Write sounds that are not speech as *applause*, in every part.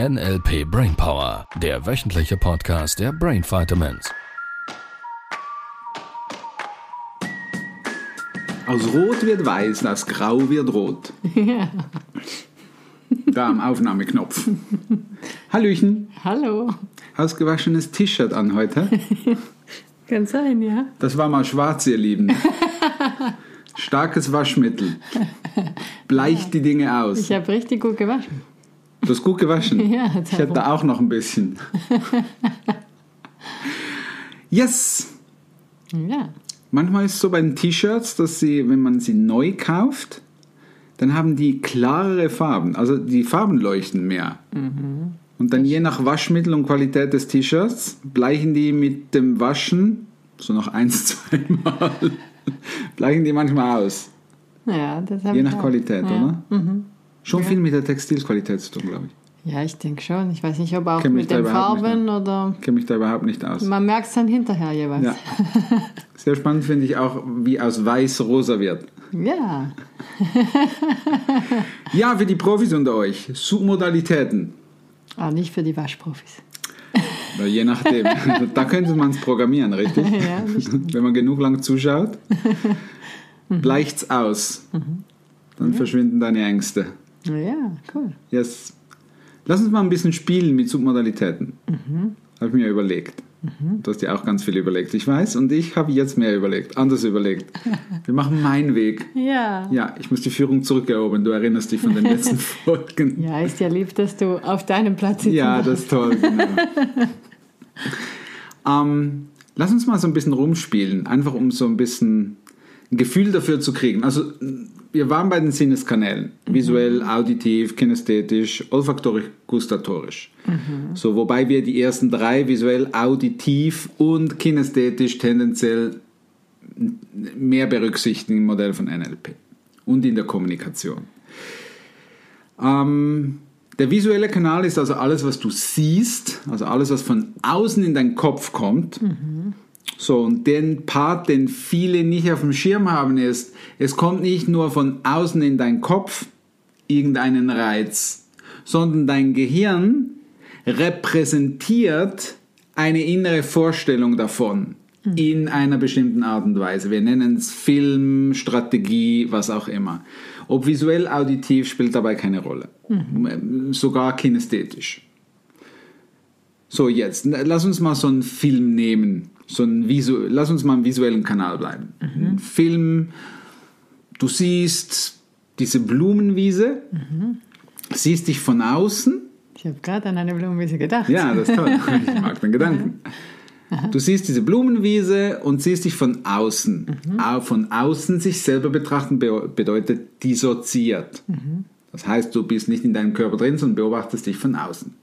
NLP Brainpower, der wöchentliche Podcast der Brain Vitamins. Aus Rot wird Weiß, aus Grau wird Rot. Ja. Da am Aufnahmeknopf. Hallöchen. Hallo. Ausgewaschenes T-Shirt an heute. *laughs* Kann sein, ja. Das war mal schwarz, ihr Lieben. *laughs* Starkes Waschmittel. Bleicht die Dinge aus. Ich habe richtig gut gewaschen. Du hast gut gewaschen. *laughs* Ja, ich hätte da auch noch ein bisschen. Yes! Ja. Manchmal ist es so bei den T-Shirts, dass sie, wenn man sie neu kauft, dann haben die klarere Farben. Also die Farben leuchten mehr. Und dann je nach Waschmittel und Qualität des T-Shirts bleichen die mit dem Waschen, so noch eins, *laughs* zweimal, bleichen die manchmal aus. Ja, das habe Je nach. Qualität, ja. oder? Schon viel mit der Textilqualität zu tun, glaube ich. Ja, ich denke schon. Ich weiß nicht, ob auch mit den Farben oder. Ich kenne mich da überhaupt nicht aus. Man merkt es dann hinterher jeweils. Ja. *laughs* Sehr spannend finde ich auch, wie aus weiß rosa wird. Ja. *laughs* Ja, für die Profis unter euch, Submodalitäten. Aber nicht für die Waschprofis. Na, Je nachdem. *laughs* da könnte man es programmieren, richtig? Ja, Wenn man genug lang zuschaut, bleicht's aus. Dann verschwinden deine Ängste. Ja, cool. Yes. Lass uns mal ein bisschen spielen mit Submodalitäten. Habe ich mir überlegt. Du hast dir auch ganz viel überlegt, ich weiß. Und ich habe jetzt mehr überlegt, anders überlegt. *laughs* Wir machen meinen Weg. Ja. Ja, ich muss die Führung zurückerobern. Du erinnerst dich von den letzten *laughs* Folgen. Ja, ist ja lieb, dass du auf deinem Platz sitzt. Ja, das ist toll. Genau. *laughs* ähm, lass uns mal so ein bisschen rumspielen, einfach um so ein bisschen ein Gefühl dafür zu kriegen. Also wir waren bei den Sinneskanälen, visuell, auditiv, kinästhetisch, olfaktorisch, gustatorisch. So, wobei wir die ersten drei visuell, auditiv und kinästhetisch tendenziell mehr berücksichtigen im Modell von NLP und in der Kommunikation. Ähm, der visuelle Kanal ist also alles, was du siehst, also alles, was von außen in deinen Kopf kommt. So, und den Part, den viele nicht auf dem Schirm haben, ist, es kommt nicht nur von außen in deinen Kopf irgendeinen Reiz, sondern dein Gehirn repräsentiert eine innere Vorstellung davon in einer bestimmten Art und Weise. Wir nennen es Film, Strategie, was auch immer. Ob visuell, auditiv spielt dabei keine Rolle. Sogar kinästhetisch. So, jetzt, lass uns mal so einen Film nehmen. So einen Visu lass uns mal im visuellen Kanal bleiben. Ein Film, du siehst diese Blumenwiese, siehst dich von außen. Ich habe gerade an eine Blumenwiese gedacht. Ja, das ist toll. *laughs* Ich mag den Gedanken. Du siehst diese Blumenwiese und siehst dich von außen. Au- Von außen sich selber betrachten be- bedeutet dissoziiert. Das heißt, du bist nicht in deinem Körper drin, sondern beobachtest dich von außen.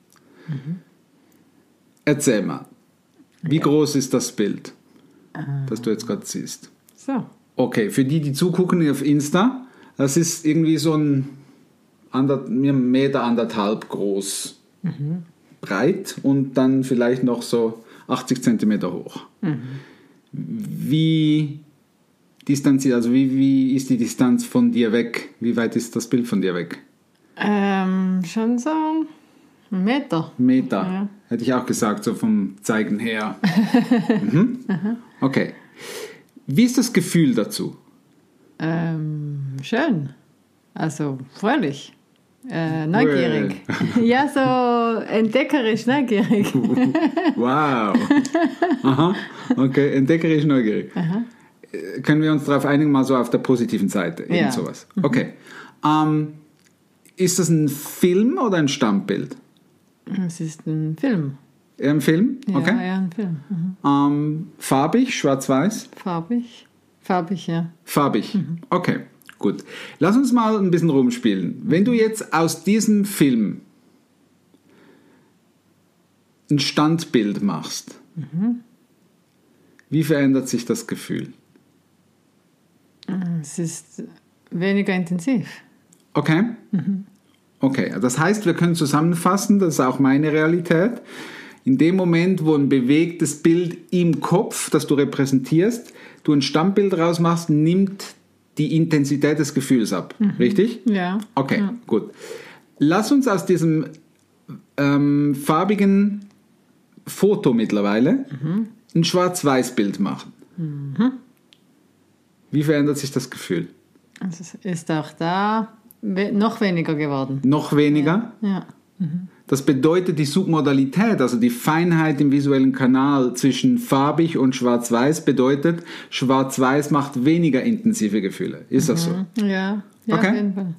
Erzähl mal, wie groß ist das Bild, das du jetzt gerade siehst? So. Okay, für die, die zugucken auf Insta, das ist irgendwie so ein ander, Meter anderthalb groß, breit und dann vielleicht noch so 80 Zentimeter hoch. Wie distanziert, also wie, wie ist die Distanz von dir weg? Wie weit ist das Bild von dir weg? Ähm, schon so ein Meter. Meter, Ja. hätte ich auch gesagt, so vom Zeigen her. *laughs* mhm. Okay. Wie ist das Gefühl dazu? Ähm, schön. Also fröhlich. Äh, neugierig. ja, so entdeckerisch neugierig. *laughs* Wow. Aha. Okay, entdeckerisch neugierig. Äh, Können wir uns darauf einigen, mal so auf der positiven Seite? Irgend Ja. sowas. Okay. Ähm, ist das ein Film oder ein Stammbild? Es ist ein Film. Ein Film? Ja, Okay. ja, ein Film. Mhm. Ähm, farbig, schwarz-weiß? Farbig. Farbig, ja. Farbig. Okay, gut. Lass uns mal ein bisschen rumspielen. Wenn du jetzt aus diesem Film ein Standbild machst, wie verändert sich das Gefühl? Es ist weniger intensiv. Okay? Okay, das heißt, wir können zusammenfassen, das ist auch meine Realität. In dem Moment, wo ein bewegtes Bild im Kopf, das du repräsentierst, du ein Stammbild rausmachst, nimmt die Intensität des Gefühls ab. Richtig? Ja. Okay, Ja. gut. Lass uns aus diesem ähm, farbigen Foto mittlerweile ein Schwarz-Weiß-Bild machen. Wie verändert sich das Gefühl? Also es ist auch da we noch weniger geworden. Noch weniger? Ja. Das bedeutet, die Submodalität, also die Feinheit im visuellen Kanal zwischen farbig und schwarz-weiß, bedeutet, schwarz-weiß macht weniger intensive Gefühle. Ist das so? Ja, ja Okay. auf jeden Fall.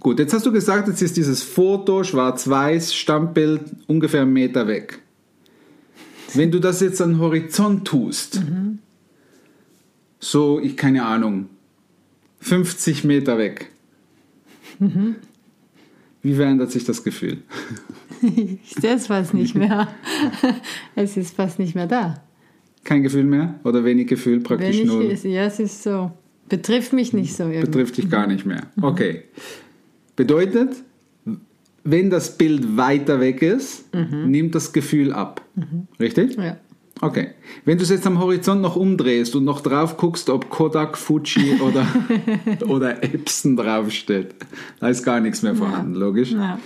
Gut, jetzt hast du gesagt, jetzt ist dieses Foto, schwarz-weiß, Standbild ungefähr einen Meter weg. Wenn du das jetzt an den Horizont tust, so, ich keine Ahnung, 50 Meter weg, wie verändert sich das Gefühl? Ich sehe es fast nicht mehr. *laughs* es ist fast nicht mehr da. Kein Gefühl mehr oder wenig Gefühl, praktisch ich, null? es- ja, es ist so. Betrifft mich nicht so irgendwie. Betrifft dich gar nicht mehr. Okay. Bedeutet, wenn das Bild weiter weg ist, nimmt das Gefühl ab. Richtig? Ja. Okay. Wenn du es jetzt am Horizont noch umdrehst und noch drauf guckst, ob Kodak, Fuji oder, *laughs* oder Epson draufsteht, da ist gar nichts mehr vorhanden, logisch. Ja.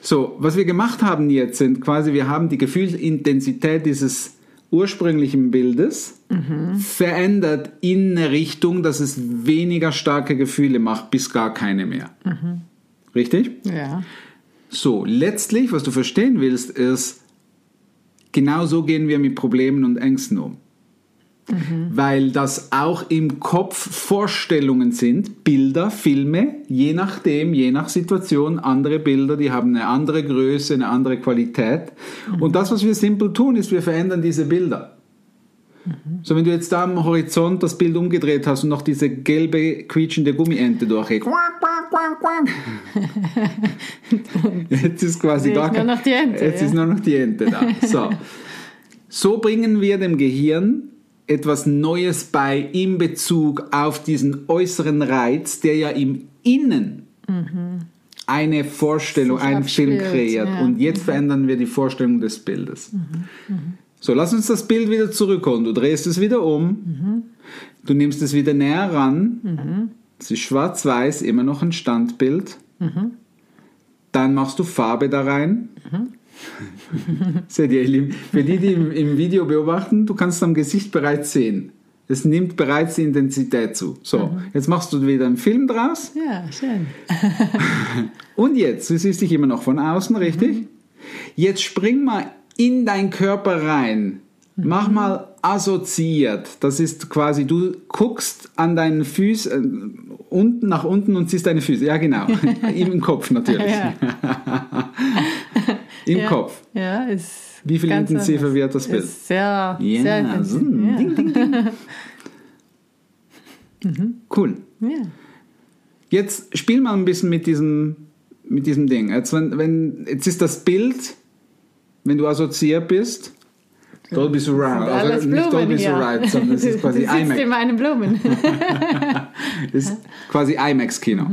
So, was wir gemacht haben jetzt sind quasi, wir haben die Gefühlsintensität dieses ursprünglichen Bildes verändert in eine Richtung, dass es weniger starke Gefühle macht, bis gar keine mehr. Richtig? ja. So, letztlich, was du verstehen willst, ist, genau so gehen wir mit Problemen und Ängsten um. Weil das auch im Kopf Vorstellungen sind, Bilder, Filme, je nachdem, je nach Situation, andere Bilder, die haben eine andere Größe, eine andere Qualität. Und das, was wir simpel tun, ist, wir verändern diese Bilder. So, wenn du jetzt da am Horizont das Bild umgedreht hast und noch diese gelbe, quietschende Gummiente quack. *laughs* Jetzt ist quasi gar nur kein- noch die Ente, Jetzt ja. ist nur noch die Ente da. So. so bringen wir dem Gehirn etwas Neues bei in Bezug auf diesen äußeren Reiz, der ja im Innen eine Vorstellung, einen Film kreiert. ja. Und jetzt verändern wir die Vorstellung des Bildes. So, lass uns das Bild wieder zurückholen. Du drehst es wieder um. Du nimmst es wieder näher ran. Es ist schwarz-weiß, immer noch ein Standbild. Dann machst du Farbe da rein. *laughs* Seht ihr, ihr Lieben, für die, die im, im Video beobachten, du kannst am Gesicht bereits sehen. Es nimmt bereits die Intensität zu. So, jetzt machst du wieder einen Film draus. Ja, schön. *laughs* Und jetzt, du siehst dich immer noch von außen, richtig? Jetzt spring mal in deinen Körper rein. Mach mal assoziiert. Das ist quasi, du guckst an deinen Füßen, äh, unten nach unten und siehst deine Füße. Ja, genau. *laughs* Im Kopf natürlich. *laughs* Im ja. Kopf. Ja, ist Wie viel intensiver wird das Bild? Sehr, Ja, sehr intensiv. so, ding, ding, ding. *laughs* Cool. Ja. Jetzt spiel mal ein bisschen mit diesem, mit diesem Ding. Jetzt, wenn, wenn, jetzt ist das Bild, wenn du assoziiert bist, Dolby Surround. Also nicht Dolby hier. Surround, sondern es ist *laughs* quasi IMAX. in meinen Blumen. *laughs* Ist quasi IMAX-Kino.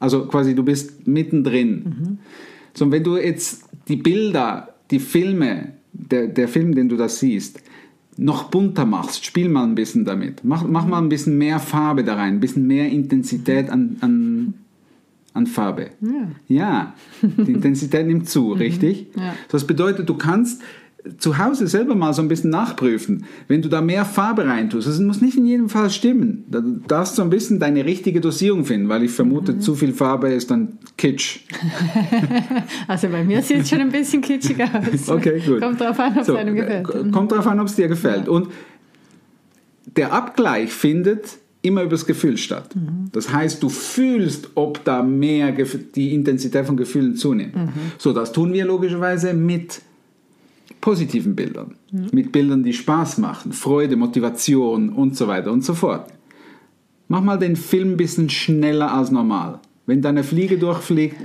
Also quasi du bist mittendrin. So, und wenn du jetzt die Bilder, die Filme, der, der Film, den du da siehst, noch bunter machst, spiel mal ein bisschen damit. Mach, mach mal ein bisschen mehr Farbe da rein, ein bisschen mehr Intensität an, an, an Farbe. Ja, die Intensität nimmt zu, *laughs* richtig? Ja. Das bedeutet, du kannst zu Hause selber mal so ein bisschen nachprüfen. Wenn du da mehr Farbe reintust, das muss nicht in jedem Fall stimmen. Da darfst du so ein bisschen deine richtige Dosierung finden, weil ich vermute, zu viel Farbe ist dann Kitsch. *laughs* Also bei mir sieht es schon ein bisschen kitschig *laughs* aus. Okay, gut. Kommt drauf an, ob es So, einem gefällt. Kommt drauf an, ob es dir gefällt. Und der Abgleich findet immer über das Gefühl statt. Mhm. Das heißt, du fühlst, ob da mehr Gef- die Intensität von Gefühlen zunimmt. Mhm. So, das tun wir logischerweise mit positiven Bildern, Mhm. mit Bildern, die Spaß machen, Freude, Motivation und so weiter und so fort. Mach mal den Film ein bisschen schneller als normal. Wenn da eine Fliege durchfliegt, *laughs*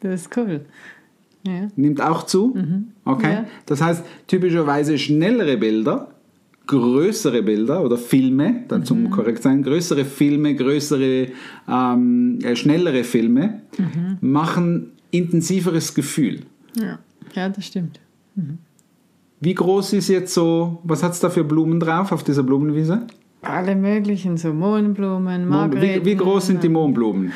Das ist cool. Ja. nimmt auch zu. Okay. Ja. Das heißt, typischerweise schnellere Bilder, größere Bilder oder Filme, dann zum korrekt sein, größere Filme, größere, ähm, äh, schnellere Filme machen intensiveres Gefühl. Ja. ja, das stimmt. Wie groß ist jetzt so, was hat es da für Blumen drauf auf dieser Blumenwiese? Alle möglichen, so Mohnblumen, Wie, Margret. wie groß sind die Mohnblumen?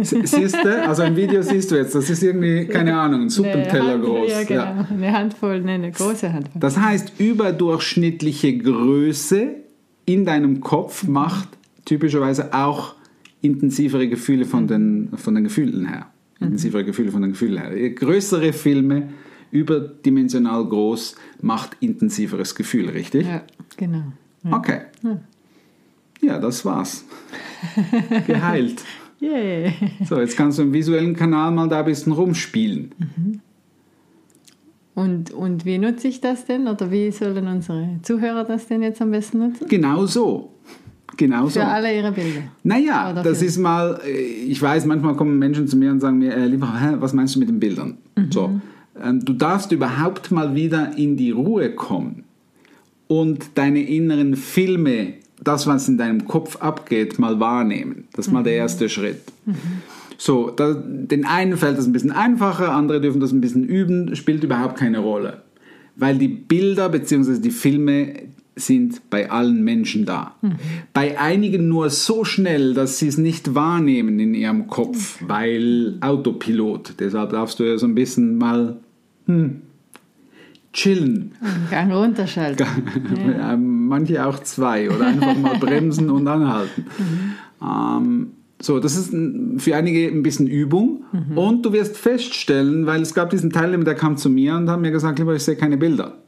Sie- siehst du? Also im Video siehst du jetzt, das ist irgendwie, keine Ahnung, ein Suppenteller groß. Ja, genau. Eine Handvoll, nee, eine große Handvoll. Das heißt, überdurchschnittliche Größe in deinem Kopf macht typischerweise auch intensivere Gefühle von den, von den Gefühlen her. Intensivere Gefühle von den Gefühlen her. Größere Filme, überdimensional groß, macht intensiveres Gefühl, richtig? Ja, genau. Okay. Ja, das war's. *laughs* Geheilt. Yay. So, jetzt kannst du im visuellen Kanal mal da ein bisschen rumspielen. Und, und wie nutze ich das denn? Oder wie sollen unsere Zuhörer das denn jetzt am besten nutzen? Genau so. Genau so. Für alle ihre Bilder. Naja, das ist mal, äh, ich weiß, manchmal kommen Menschen zu mir und sagen mir, äh, lieber, hä, was meinst du mit den Bildern? So, ähm, du darfst überhaupt mal wieder in die Ruhe kommen und deine inneren Filme, das, was in deinem Kopf abgeht, mal wahrnehmen. Das ist mal der erste Schritt. So, da, den einen fällt das ein bisschen einfacher, andere dürfen das ein bisschen üben, spielt überhaupt keine Rolle. Weil die Bilder bzw. die Filme sind bei allen Menschen da. Bei einigen nur so schnell, dass sie es nicht wahrnehmen in ihrem Kopf, weil Autopilot. Deshalb darfst du ja so ein bisschen mal hm, chillen. Gang runterschalten. Ja, Manche auch zwei oder einfach mal *laughs* bremsen und anhalten. Ähm, so, das ist für einige ein bisschen Übung und du wirst feststellen, weil es gab diesen Teilnehmer, der kam zu mir und hat mir gesagt, lieber, ich sehe keine Bilder.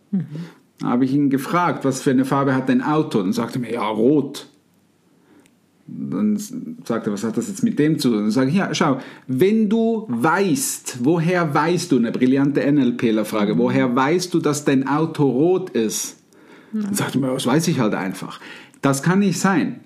Da habe ich ihn gefragt, was für eine Farbe hat dein Auto? Und sagte mir, ja, rot. Dann sagte er, was hat das jetzt mit dem zu tun? Dann sage ich, ja, schau, wenn du weißt, woher weißt du, eine brillante NLPler-Frage, woher weißt du, dass dein Auto rot ist? Dann sagte er das weiß ich halt einfach. Das kann nicht sein.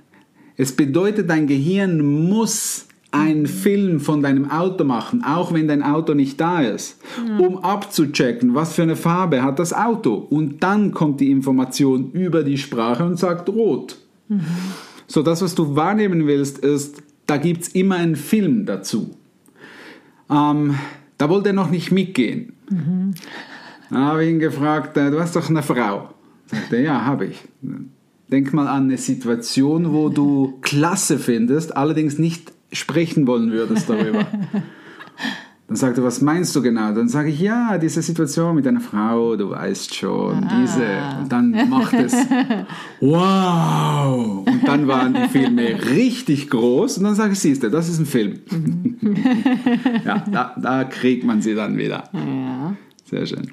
Es bedeutet, dein Gehirn muss einen Film von deinem Auto machen, auch wenn dein Auto nicht da ist, um abzuchecken, was für eine Farbe hat das Auto. Und dann kommt die Information über die Sprache und sagt rot. So, das, was du wahrnehmen willst, ist, da gibt es immer einen Film dazu. Ähm, da wollte er noch nicht mitgehen. Dann habe ich ihn gefragt, äh, du hast doch eine Frau. Sagte ja, habe ich. Denk mal an eine Situation, wo du klasse findest, allerdings nicht sprechen wollen würdest darüber. *laughs* Dann sagt er, was meinst du genau? Dann sage ich, ja, diese Situation mit einer Frau, du weißt schon, diese. Und dann macht es, *laughs* wow! Und dann waren die Filme richtig groß. Und dann sage ich, siehst du, das ist ein Film. *laughs* ja, da, da kriegt man sie dann wieder. Ja. Sehr schön.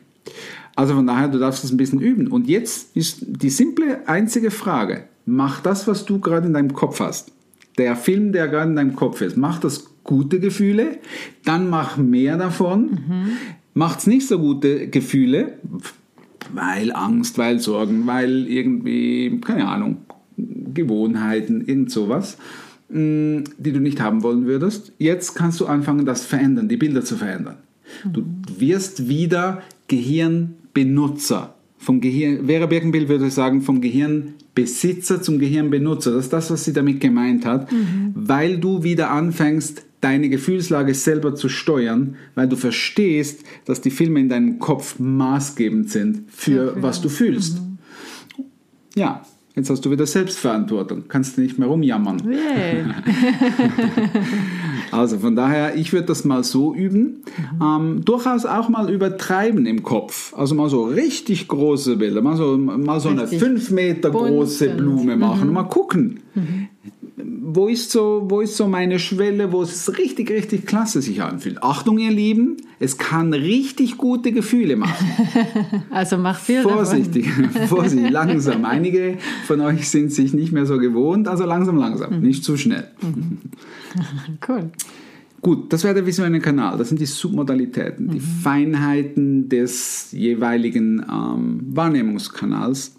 Also von daher, du darfst das ein bisschen üben. Und jetzt ist die simple einzige Frage. Mach das, was du gerade in deinem Kopf hast. Der Film, der gerade in deinem Kopf ist, macht das gute Gefühle, dann mach mehr davon. Macht's nicht so gute Gefühle, weil Angst, weil Sorgen, weil irgendwie, keine Ahnung, Gewohnheiten, irgend sowas, mh, die du nicht haben wollen würdest. Jetzt kannst du anfangen, das verändern, die Bilder zu verändern. Du wirst wieder Gehirnbenutzer. Vom Gehirn, Vera Birkenbild würde sagen, vom Gehirnbesitzer zum Gehirnbenutzer. Das ist das, was sie damit gemeint hat, weil du wieder anfängst, deine Gefühlslage selber zu steuern, weil du verstehst, dass die Filme in deinem Kopf maßgebend sind für Dafür. was du fühlst. Ja, jetzt hast du wieder Selbstverantwortung, kannst nicht mehr rumjammern. Yay. *laughs* Also von daher, ich würde das mal so üben. Ähm, durchaus auch mal übertreiben im Kopf. Also mal so richtig große Bilder, mal so, mal so eine Richtig 5 Meter große Blume machen und mal gucken. Wo ist, so, wo ist so meine Schwelle, wo es richtig, richtig klasse sich anfühlt? Achtung, ihr Lieben, es kann richtig gute Gefühle machen. *laughs* Also mach viel. Vorsichtig, *laughs* vorsichtig, langsam. Einige von euch sind sich nicht mehr so gewohnt, also langsam, langsam, nicht zu schnell. *laughs* Cool. Gut, das wäre der visuelle Kanal. Das sind die Submodalitäten, die Feinheiten des jeweiligen ähm, Wahrnehmungskanals.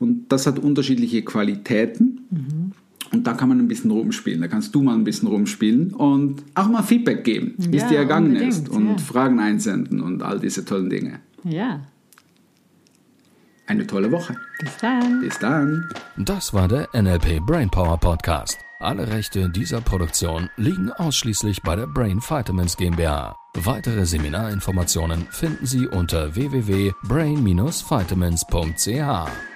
Und das hat unterschiedliche Qualitäten. Und da kann man ein bisschen rumspielen. Da kannst du mal ein bisschen rumspielen und auch mal Feedback geben, wie es Ja, dir ergangen ist. Und ja. Fragen einsenden und all diese tollen Dinge. Ja. Eine tolle Woche. Bis dann. Bis dann. Das war der NLP Brainpower Podcast. Alle Rechte dieser Produktion liegen ausschließlich bei der Brain Vitamins GmbH. Weitere Seminarinformationen finden Sie unter www.brain-vitamins.ch.